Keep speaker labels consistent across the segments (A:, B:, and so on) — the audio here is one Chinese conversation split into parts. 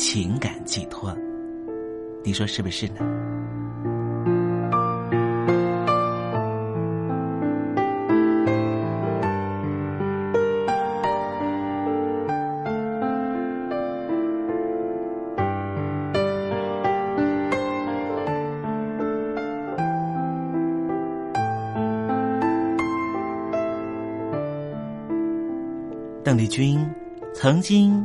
A: 情感寄托，你说是不是呢？邓丽君。曾经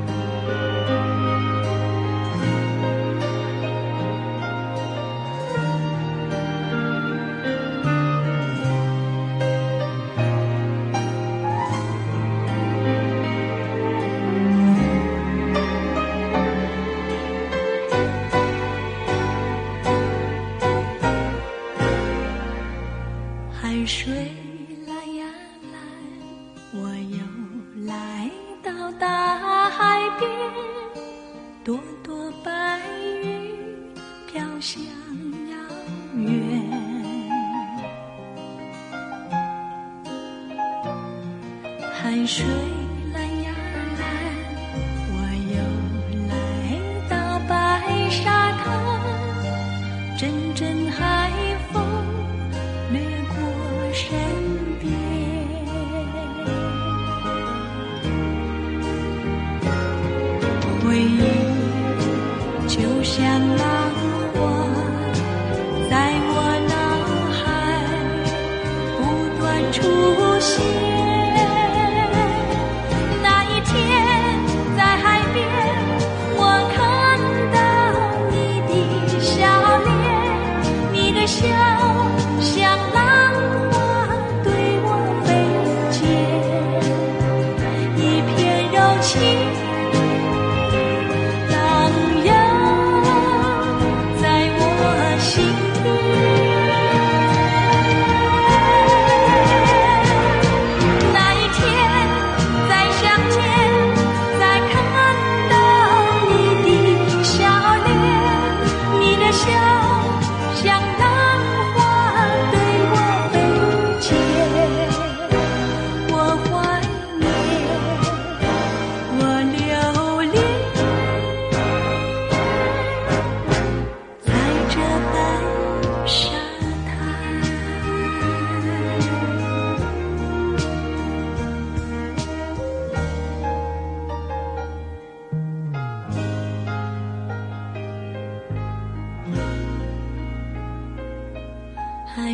B: 海水来呀来我又来到大海边朵朵白云飘向遥远。海水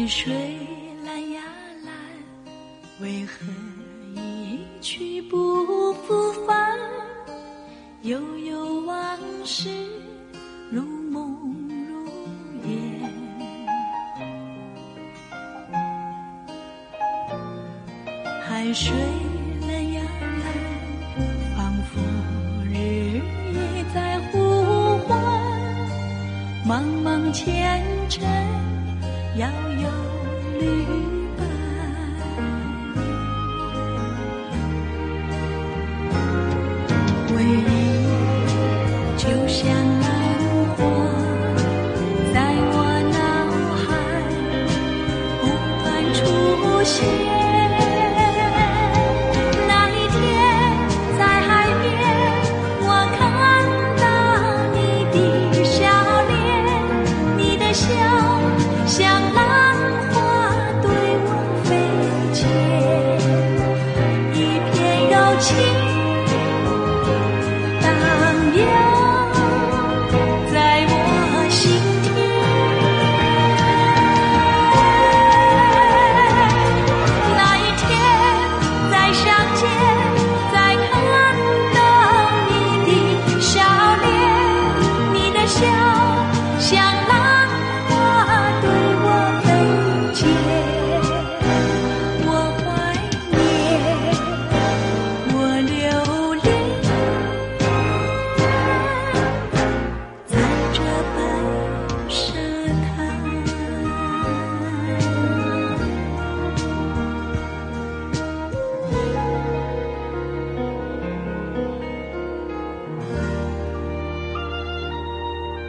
B: 水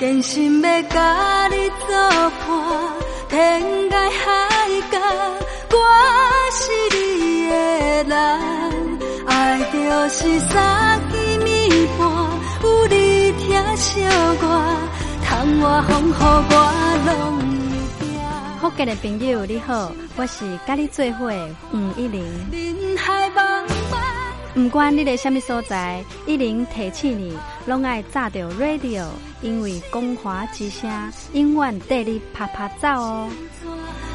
B: 真心要甲你作伴，天涯海角，我是你的人，爱就是三更暝半，有你疼惜我，窗外风雨我拢会惊。
C: 福建的朋友你好，我是甲你做伙的吴一玲。
B: 人海茫茫。
C: 不管你在什么所在，一零提起你，拢爱炸着 radio，因为光华之声永远带你啪啪走哦。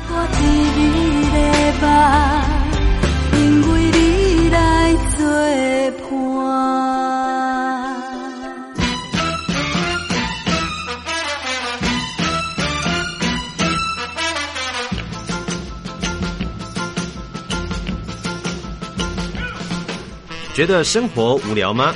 B: 我替你的梦，因为你来作伴。
D: 觉得生活无聊吗？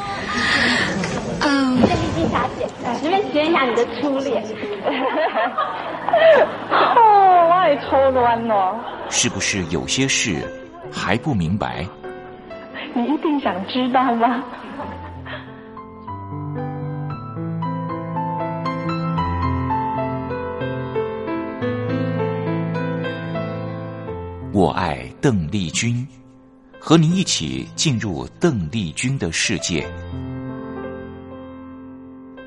E: 随便学一下你的初恋。
F: 哦，我也初恋哦。
G: 是不是有些事还不明白？
F: 你一定想知道吗？
G: 我爱邓丽君，和您一起进入邓丽君的世界。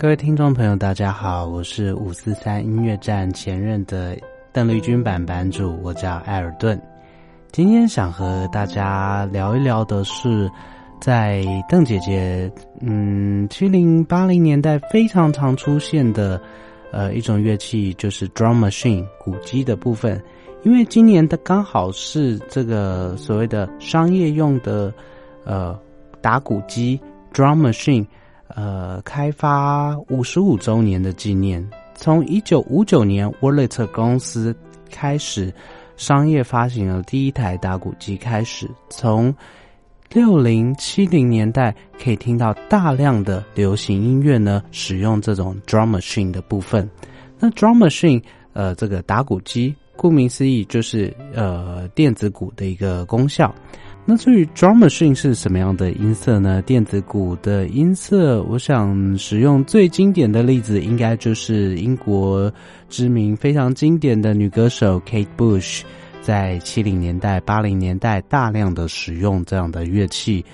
H: 各位听众朋友，大家好，我是五四三音乐站前任的邓丽君版版主，我叫艾尔顿。今天想和大家聊一聊的是，在邓姐姐嗯七零八零年代非常常出现的呃一种乐器，就是 drum machine 鼓机的部分。因为今年的刚好是这个所谓的商业用的呃打鼓机 drum machine。呃，开发五十五周年的纪念，从一九五九年沃勒特公司开始商业发行了第一台打鼓机开始，从六零七零年代可以听到大量的流行音乐呢，使用这种 drum machine 的部分。那 drum machine，呃，这个打鼓机，顾名思义就是呃电子鼓的一个功效。那至于 drum machine 是什么样的音色呢？电子鼓的音色，我想使用最经典的例子，应该就是英国知名非常经典的女歌手 Kate Bush，在七零年代、八零年代大量的使用这样的乐器。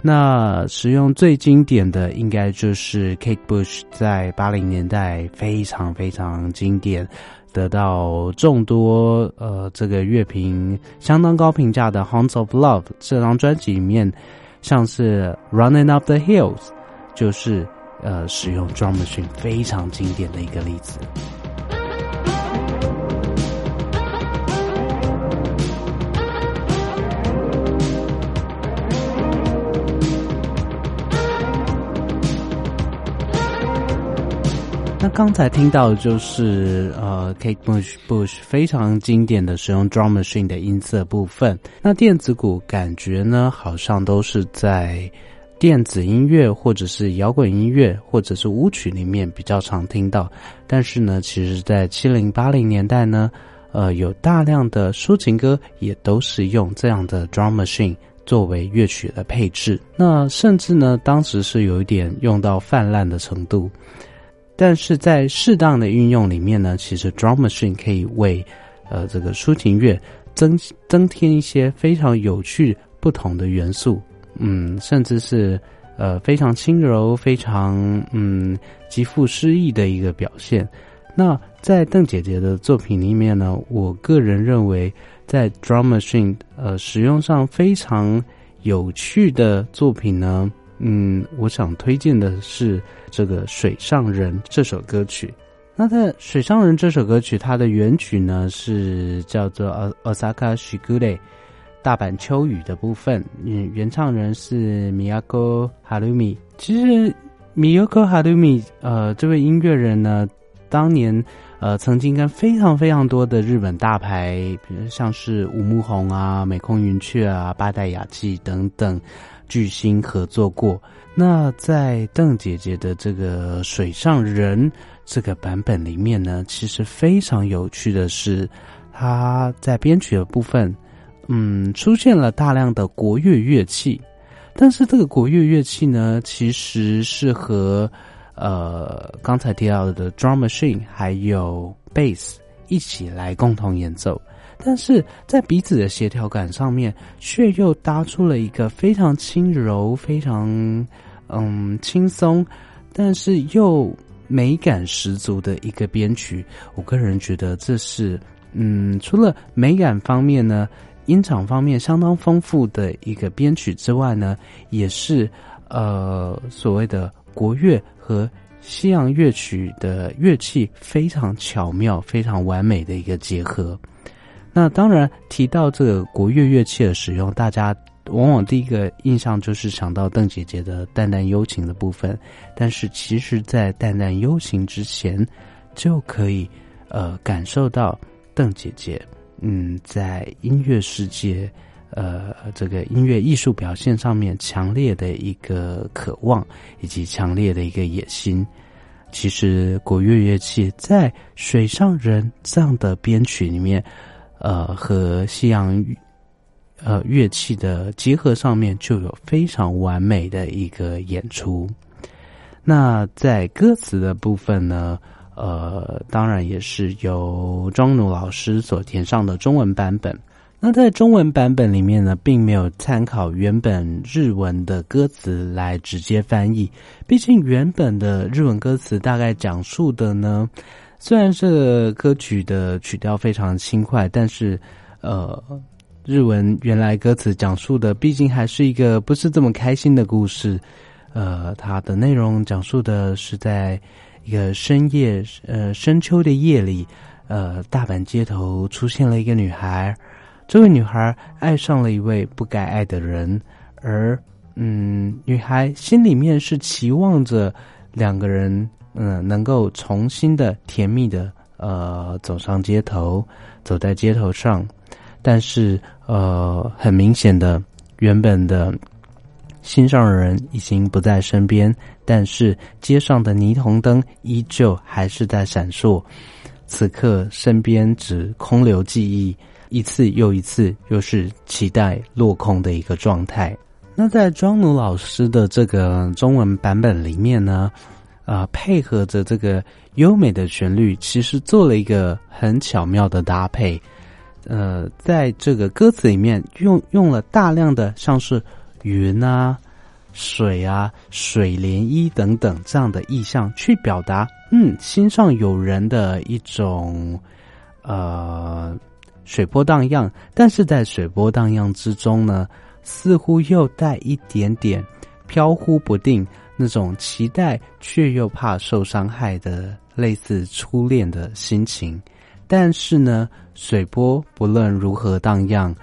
H: 那使用最经典的，应该就是 Kate Bush 在八零年代非常非常经典。得到众多呃这个乐评相当高评价的《Haunts of Love》这张专辑里面，像是《Running Up the Hills》，就是呃使用 drum machine 非常经典的一个例子。刚才听到的就是呃，Kate Bush Bush 非常经典的使用 drum machine 的音色部分。那电子鼓感觉呢，好像都是在电子音乐或者是摇滚音乐或者是舞曲里面比较常听到。但是呢，其实，在七零八零年代呢，呃，有大量的抒情歌也都是用这样的 drum machine 作为乐曲的配置。那甚至呢，当时是有一点用到泛滥的程度。但是在适当的运用里面呢，其实 drum machine 可以为呃这个抒情乐增增添一些非常有趣不同的元素，嗯，甚至是呃非常轻柔、非常嗯极富诗意的一个表现。那在邓姐姐的作品里面呢，我个人认为在 drum machine 呃使用上非常有趣的作品呢。嗯，我想推荐的是这个《水上人》这首歌曲。那在《水上人》这首歌曲，它的原曲呢是叫做《Osaka Shigure》大阪秋雨的部分。嗯，原唱人是 Miyako Harumi。其实 Miyako Harumi 呃这位音乐人呢，当年呃曾经跟非常非常多的日本大牌，比如像是五木宏啊、美空云雀啊、八代雅纪等等。巨星合作过，那在邓姐姐的这个《水上人》这个版本里面呢，其实非常有趣的是，她在编曲的部分，嗯，出现了大量的国乐乐器，但是这个国乐乐器呢，其实是和呃刚才提到的 drum machine 还有 bass 一起来共同演奏。但是在彼此的协调感上面，却又搭出了一个非常轻柔、非常嗯轻松，但是又美感十足的一个编曲。我个人觉得这是，嗯，除了美感方面呢，音场方面相当丰富的一个编曲之外呢，也是呃所谓的国乐和西洋乐曲的乐器非常巧妙、非常完美的一个结合。那当然提到这个国乐乐器的使用，大家。往往第一个印象就是想到邓姐姐的淡淡幽情的部分，但是其实，在淡淡幽情之前，就可以呃感受到邓姐姐嗯在音乐世界呃这个音乐艺术表现上面强烈的一个渴望以及强烈的一个野心。其实国乐乐器在水上人这样的编曲里面，呃和西洋。呃，乐器的结合上面就有非常完美的一个演出。那在歌词的部分呢，呃，当然也是由庄奴老师所填上的中文版本。那在中文版本里面呢，并没有参考原本日文的歌词来直接翻译。毕竟原本的日文歌词大概讲述的呢，虽然这个歌曲的曲调非常轻快，但是呃。日文原来歌词讲述的，毕竟还是一个不是这么开心的故事。呃，它的内容讲述的是在一个深夜，呃，深秋的夜里，呃，大阪街头出现了一个女孩。这位女孩爱上了一位不该爱的人，而嗯，女孩心里面是期望着两个人，嗯，能够重新的甜蜜的，呃，走上街头，走在街头上。但是，呃，很明显的，原本的心上人已经不在身边，但是街上的霓虹灯依旧还是在闪烁。此刻，身边只空留记忆，一次又一次，又是期待落空的一个状态。那在庄奴老师的这个中文版本里面呢，啊，配合着这个优美的旋律，其实做了一个很巧妙的搭配。呃，在这个歌词里面用用了大量的像是云啊、水啊、水涟漪等等这样的意象，去表达嗯心上有人的一种呃水波荡漾，但是在水波荡漾之中呢，似乎又带一点点飘忽不定，那种期待却又怕受伤害的类似初恋的心情。但是呢，水波不论如何荡漾，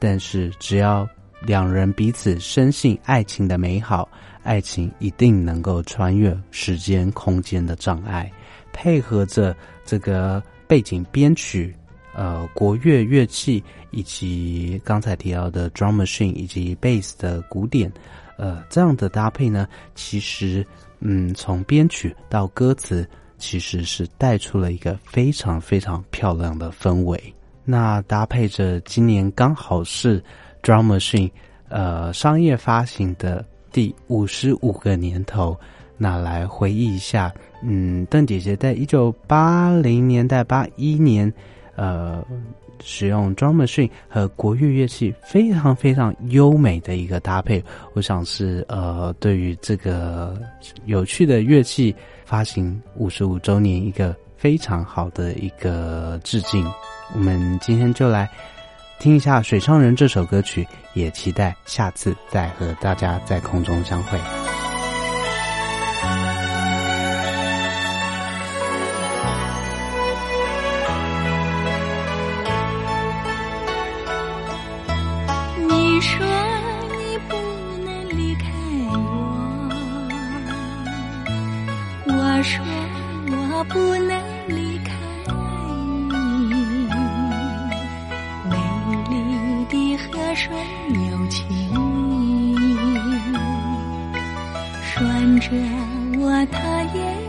H: 但是只要两人彼此深信爱情的美好，爱情一定能够穿越时间空间的障碍。配合着这个背景编曲，呃，国乐乐器以及刚才提到的 drum machine 以及 bass 的鼓点，呃，这样的搭配呢，其实，嗯，从编曲到歌词。其实是带出了一个非常非常漂亮的氛围。那搭配着今年刚好是 Drum Machine 呃商业发行的第五十五个年头，那来回忆一下，嗯，邓姐姐在一九八零年代八一年，呃，使用 Drum Machine 和国乐乐器非常非常优美的一个搭配，我想是呃对于这个有趣的乐器。发行五十五周年，一个非常好的一个致敬。我们今天就来听一下《水上人》这首歌曲，也期待下次再和大家在空中相会。
B: 深有情意，拴着我的眼。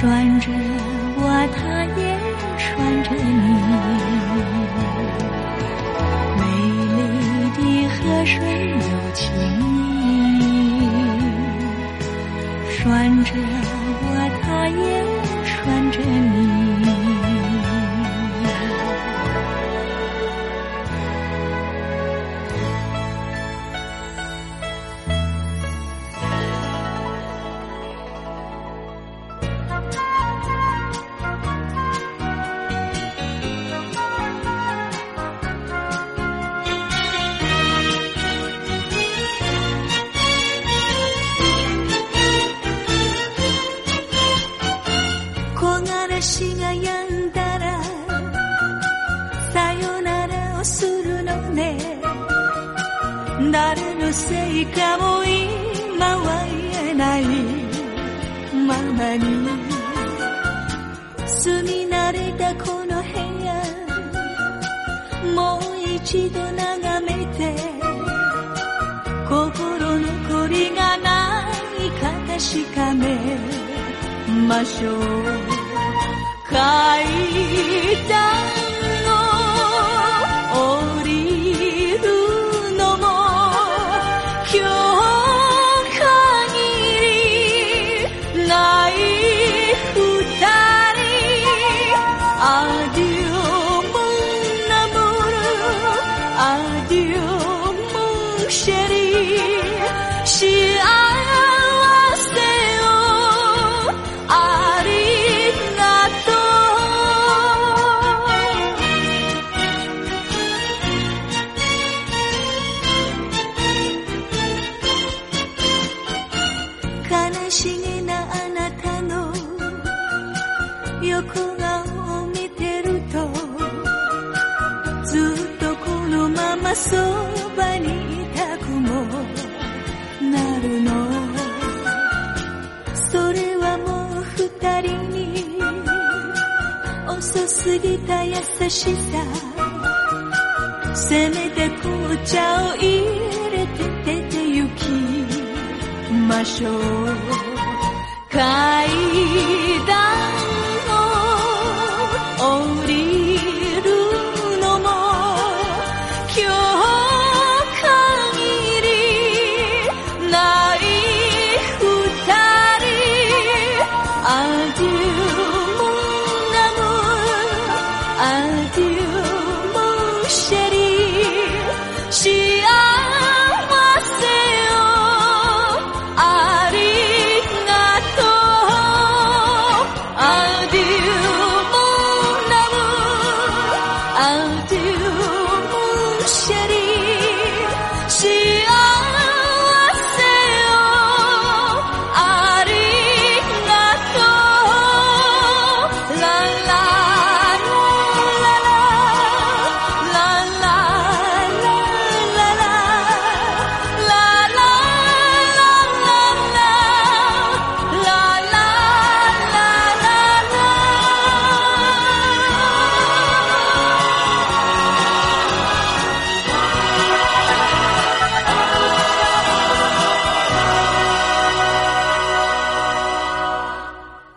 B: 拴着我他也拴着你。美丽的河水有情意拴着我他也拴着你。確かめましょう。書いた優しさ。せめて紅茶を入れて出て行きましょう。